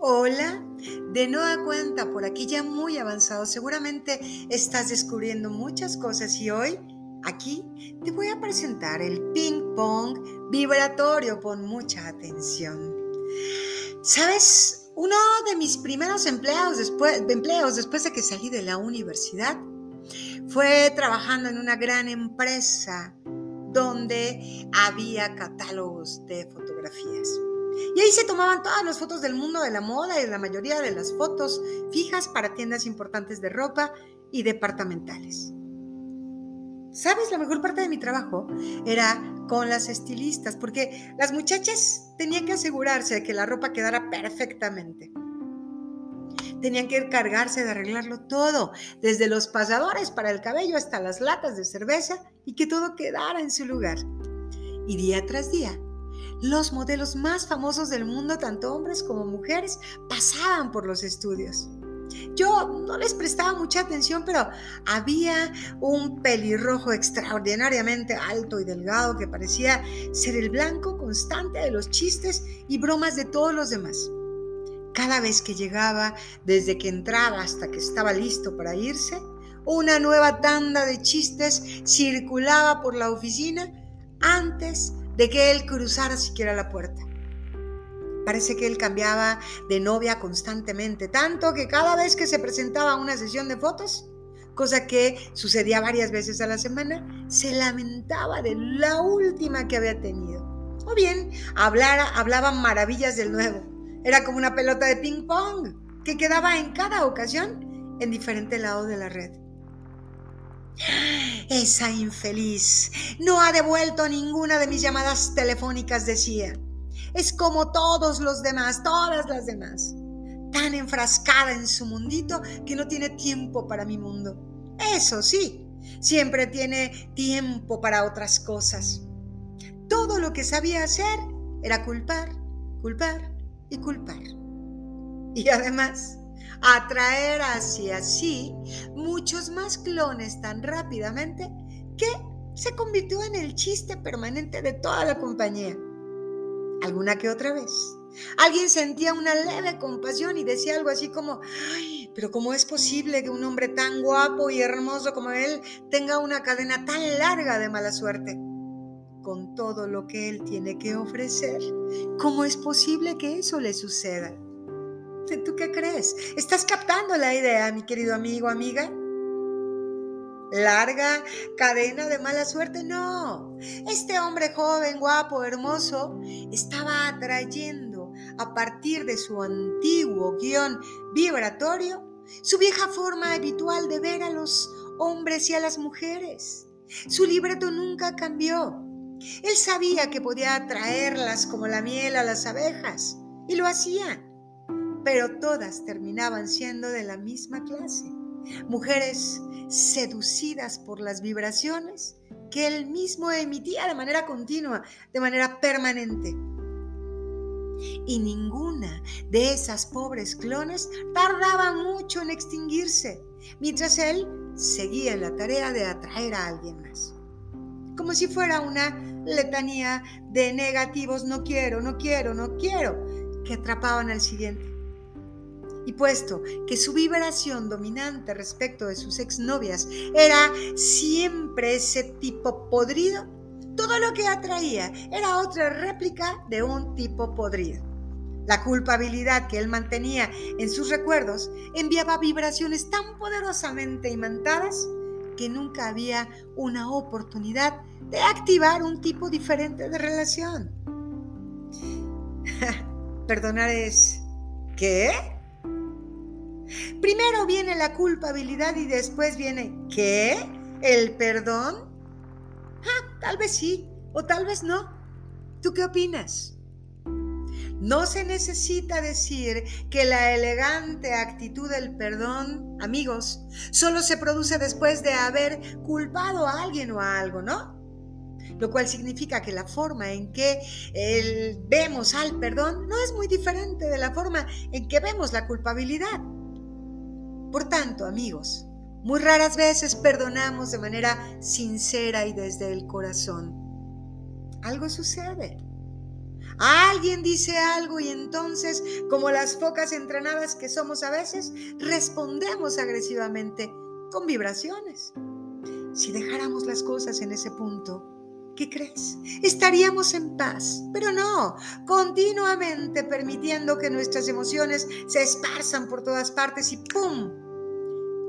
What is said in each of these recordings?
Hola, de nueva cuenta, por aquí ya muy avanzado, seguramente estás descubriendo muchas cosas y hoy aquí te voy a presentar el ping pong vibratorio, pon mucha atención. ¿Sabes? Uno de mis primeros después, empleos después de que salí de la universidad fue trabajando en una gran empresa donde había catálogos de fotografías. Y ahí se tomaban todas las fotos del mundo de la moda y la mayoría de las fotos fijas para tiendas importantes de ropa y departamentales. ¿Sabes? La mejor parte de mi trabajo era con las estilistas, porque las muchachas tenían que asegurarse de que la ropa quedara perfectamente. Tenían que encargarse de arreglarlo todo, desde los pasadores para el cabello hasta las latas de cerveza y que todo quedara en su lugar. Y día tras día los modelos más famosos del mundo, tanto hombres como mujeres, pasaban por los estudios. Yo no les prestaba mucha atención, pero había un pelirrojo extraordinariamente alto y delgado que parecía ser el blanco constante de los chistes y bromas de todos los demás. Cada vez que llegaba, desde que entraba hasta que estaba listo para irse, una nueva tanda de chistes circulaba por la oficina antes de que él cruzara siquiera la puerta. Parece que él cambiaba de novia constantemente, tanto que cada vez que se presentaba una sesión de fotos, cosa que sucedía varias veces a la semana, se lamentaba de la última que había tenido. O bien, hablara, hablaba maravillas del nuevo. Era como una pelota de ping pong que quedaba en cada ocasión en diferente lado de la red. Esa infeliz no ha devuelto ninguna de mis llamadas telefónicas, decía. Es como todos los demás, todas las demás. Tan enfrascada en su mundito que no tiene tiempo para mi mundo. Eso sí, siempre tiene tiempo para otras cosas. Todo lo que sabía hacer era culpar, culpar y culpar. Y además, atraer hacia sí muchos más clones tan rápidamente que se convirtió en el chiste permanente de toda la compañía. Alguna que otra vez. Alguien sentía una leve compasión y decía algo así como, ay, pero ¿cómo es posible que un hombre tan guapo y hermoso como él tenga una cadena tan larga de mala suerte? Con todo lo que él tiene que ofrecer, ¿cómo es posible que eso le suceda? ¿Tú qué crees? ¿Estás captando la idea, mi querido amigo, amiga? ¿Larga cadena de mala suerte? No. Este hombre joven, guapo, hermoso, estaba atrayendo a partir de su antiguo guion vibratorio su vieja forma habitual de ver a los hombres y a las mujeres. Su libreto nunca cambió. Él sabía que podía atraerlas como la miel a las abejas y lo hacía pero todas terminaban siendo de la misma clase. Mujeres seducidas por las vibraciones que él mismo emitía de manera continua, de manera permanente. Y ninguna de esas pobres clones tardaba mucho en extinguirse, mientras él seguía en la tarea de atraer a alguien más. Como si fuera una letanía de negativos, no quiero, no quiero, no quiero, que atrapaban al siguiente. Y puesto que su vibración dominante respecto de sus exnovias era siempre ese tipo podrido, todo lo que atraía era otra réplica de un tipo podrido. La culpabilidad que él mantenía en sus recuerdos enviaba vibraciones tan poderosamente imantadas que nunca había una oportunidad de activar un tipo diferente de relación. Perdonar es... ¿Qué? Primero viene la culpabilidad y después viene, ¿qué? ¿El perdón? Ah, tal vez sí o tal vez no. ¿Tú qué opinas? No se necesita decir que la elegante actitud del perdón, amigos, solo se produce después de haber culpado a alguien o a algo, ¿no? Lo cual significa que la forma en que vemos al perdón no es muy diferente de la forma en que vemos la culpabilidad. Por tanto, amigos, muy raras veces perdonamos de manera sincera y desde el corazón. Algo sucede. Alguien dice algo y entonces, como las focas entrenadas que somos a veces, respondemos agresivamente con vibraciones. Si dejáramos las cosas en ese punto, ¿qué crees? Estaríamos en paz, pero no, continuamente permitiendo que nuestras emociones se esparzan por todas partes y ¡pum!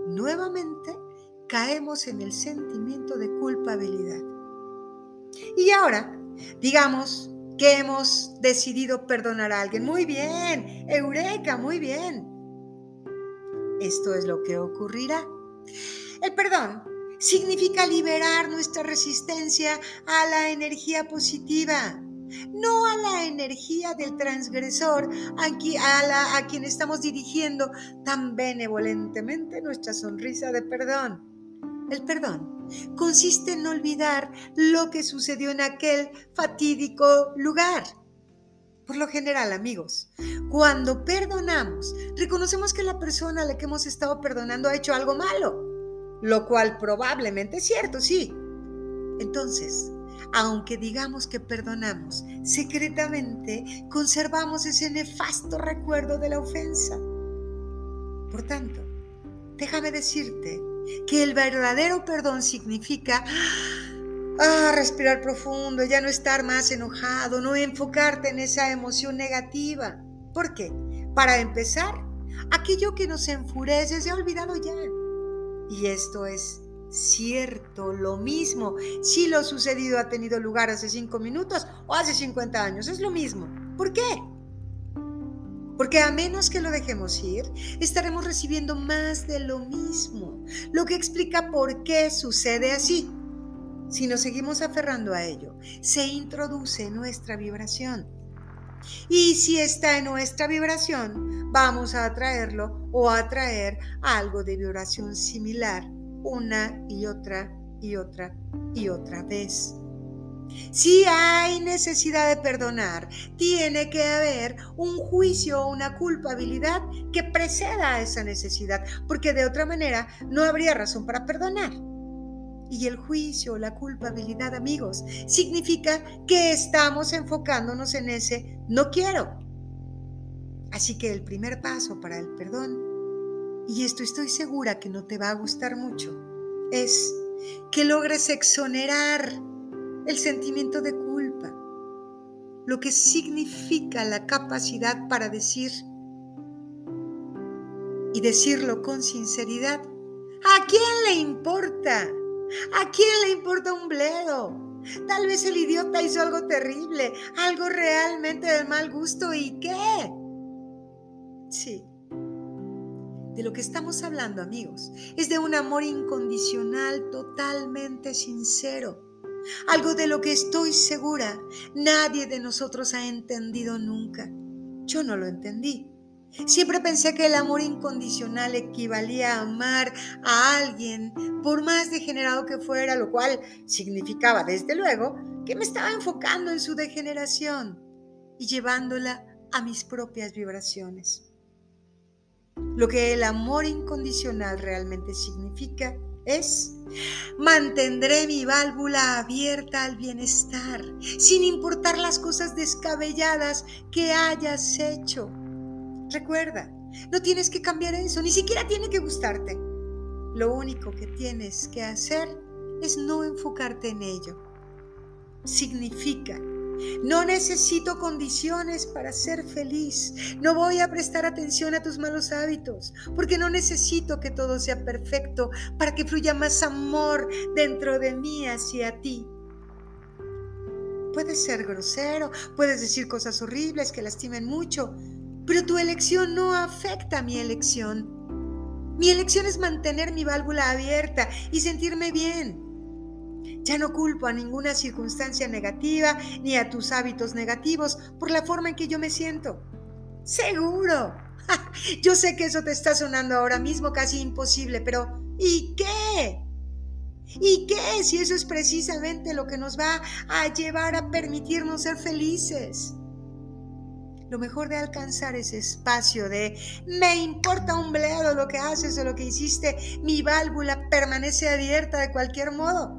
Nuevamente caemos en el sentimiento de culpabilidad. Y ahora, digamos que hemos decidido perdonar a alguien. Muy bien, Eureka, muy bien. Esto es lo que ocurrirá. El perdón significa liberar nuestra resistencia a la energía positiva, no a la energía del transgresor a, a quien estamos dirigiendo tan benevolentemente nuestra sonrisa de perdón. El perdón consiste en olvidar lo que sucedió en aquel fatídico lugar. Por lo general, amigos, cuando perdonamos, reconocemos que la persona a la que hemos estado perdonando ha hecho algo malo, lo cual probablemente es cierto, sí. Entonces, aunque digamos que perdonamos, secretamente conservamos ese nefasto recuerdo de la ofensa. Por tanto, déjame decirte que el verdadero perdón significa ah, respirar profundo, ya no estar más enojado, no enfocarte en esa emoción negativa. ¿Por qué? Para empezar, aquello que nos enfurece se ha olvidado ya. Y esto es cierto, lo mismo. Si lo sucedido ha tenido lugar hace cinco minutos o hace 50 años, es lo mismo. ¿Por qué? Porque a menos que lo dejemos ir, estaremos recibiendo más de lo mismo, lo que explica por qué sucede así. Si nos seguimos aferrando a ello, se introduce nuestra vibración. Y si está en nuestra vibración, vamos a atraerlo o a atraer algo de vibración similar una y otra y otra y otra vez. Si hay necesidad de perdonar, tiene que haber un juicio o una culpabilidad que preceda a esa necesidad, porque de otra manera no habría razón para perdonar. Y el juicio o la culpabilidad, amigos, significa que estamos enfocándonos en ese no quiero. Así que el primer paso para el perdón, y esto estoy segura que no te va a gustar mucho, es que logres exonerar el sentimiento de culpa, lo que significa la capacidad para decir y decirlo con sinceridad. ¿A quién le importa? ¿A quién le importa un bledo? Tal vez el idiota hizo algo terrible, algo realmente de mal gusto y qué. Sí. De lo que estamos hablando, amigos, es de un amor incondicional, totalmente sincero algo de lo que estoy segura nadie de nosotros ha entendido nunca. Yo no lo entendí. Siempre pensé que el amor incondicional equivalía a amar a alguien por más degenerado que fuera, lo cual significaba, desde luego, que me estaba enfocando en su degeneración y llevándola a mis propias vibraciones. Lo que el amor incondicional realmente significa es, mantendré mi válvula abierta al bienestar, sin importar las cosas descabelladas que hayas hecho. Recuerda, no tienes que cambiar eso, ni siquiera tiene que gustarte. Lo único que tienes que hacer es no enfocarte en ello. Significa no necesito condiciones para ser feliz. No voy a prestar atención a tus malos hábitos, porque no necesito que todo sea perfecto para que fluya más amor dentro de mí hacia ti. Puedes ser grosero, puedes decir cosas horribles que lastimen mucho, pero tu elección no afecta a mi elección. Mi elección es mantener mi válvula abierta y sentirme bien. Ya no culpo a ninguna circunstancia negativa ni a tus hábitos negativos por la forma en que yo me siento. Seguro. Yo sé que eso te está sonando ahora mismo casi imposible, pero ¿y qué? ¿Y qué si eso es precisamente lo que nos va a llevar a permitirnos ser felices? Lo mejor de alcanzar ese espacio de me importa un bledo lo que haces o lo que hiciste, mi válvula permanece abierta de cualquier modo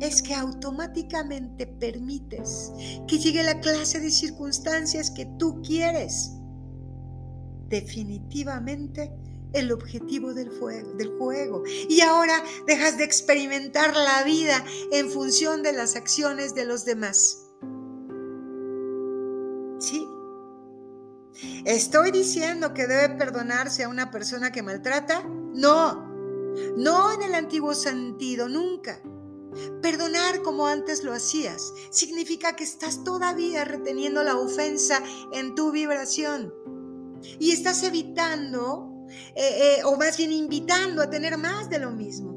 es que automáticamente permites que llegue la clase de circunstancias que tú quieres. Definitivamente el objetivo del, juego. Y ahora dejas de experimentar la vida en función de las acciones de los demás. Sí. ¿Estoy diciendo que debe perdonarse a una persona que maltrata? No. No en el antiguo sentido, nunca. Perdonar como antes lo hacías significa que estás todavía reteniendo la ofensa en tu vibración y estás evitando eh, eh, o más bien invitando a tener más de lo mismo.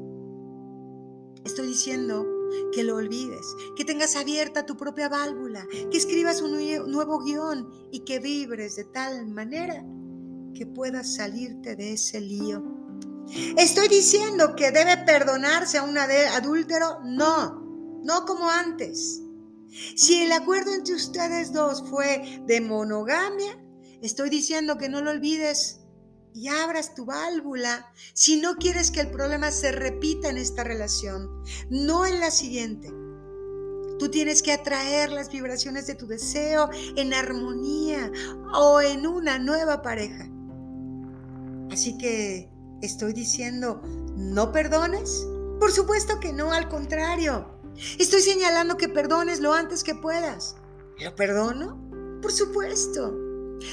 Estoy diciendo que lo olvides, que tengas abierta tu propia válvula, que escribas un nuevo guion y que vibres de tal manera que puedas salirte de ese lío ¿Estoy diciendo que debe perdonarse a un adúltero? No, no como antes. Si el acuerdo entre ustedes dos fue de monogamia, estoy diciendo que no lo olvides y abras tu válvula si no quieres que el problema se repita en esta relación, no en la siguiente. Tú tienes que atraer las vibraciones de tu deseo en armonía o en una nueva pareja. Así que ¿Estoy diciendo no perdones? Por supuesto que no, al contrario. Estoy señalando que perdones lo antes que puedas. ¿Lo perdono? Por supuesto.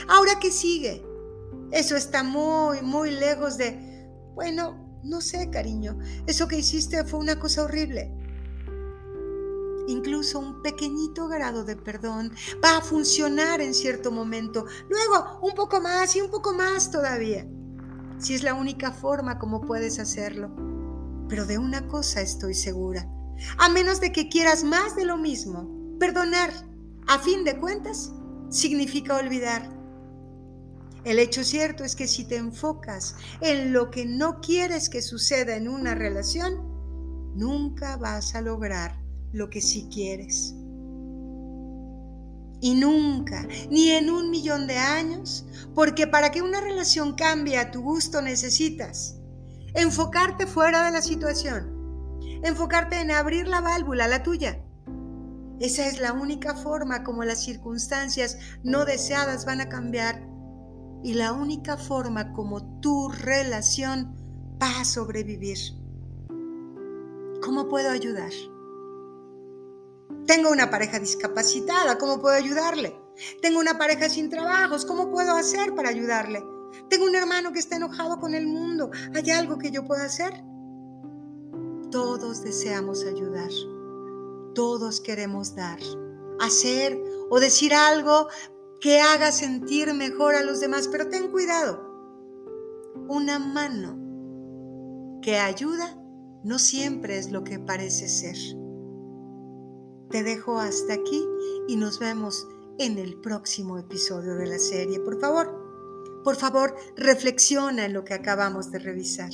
Ahora qué sigue. Eso está muy, muy lejos de... Bueno, no sé, cariño. Eso que hiciste fue una cosa horrible. Incluso un pequeñito grado de perdón va a funcionar en cierto momento. Luego, un poco más y un poco más todavía si es la única forma como puedes hacerlo. Pero de una cosa estoy segura, a menos de que quieras más de lo mismo, perdonar, a fin de cuentas, significa olvidar. El hecho cierto es que si te enfocas en lo que no quieres que suceda en una relación, nunca vas a lograr lo que sí quieres. Y nunca, ni en un millón de años, porque para que una relación cambie a tu gusto necesitas enfocarte fuera de la situación, enfocarte en abrir la válvula, la tuya. Esa es la única forma como las circunstancias no deseadas van a cambiar y la única forma como tu relación va a sobrevivir. ¿Cómo puedo ayudar? Tengo una pareja discapacitada, ¿cómo puedo ayudarle? Tengo una pareja sin trabajos, ¿cómo puedo hacer para ayudarle? Tengo un hermano que está enojado con el mundo, ¿hay algo que yo pueda hacer? Todos deseamos ayudar, todos queremos dar, hacer o decir algo que haga sentir mejor a los demás, pero ten cuidado, una mano que ayuda no siempre es lo que parece ser. Te dejo hasta aquí y nos vemos en el próximo episodio de la serie. Por favor, por favor, reflexiona en lo que acabamos de revisar.